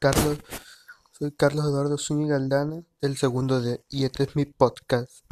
Carlos, soy Carlos Eduardo Zúñiga Aldana, el segundo de, y este es mi podcast.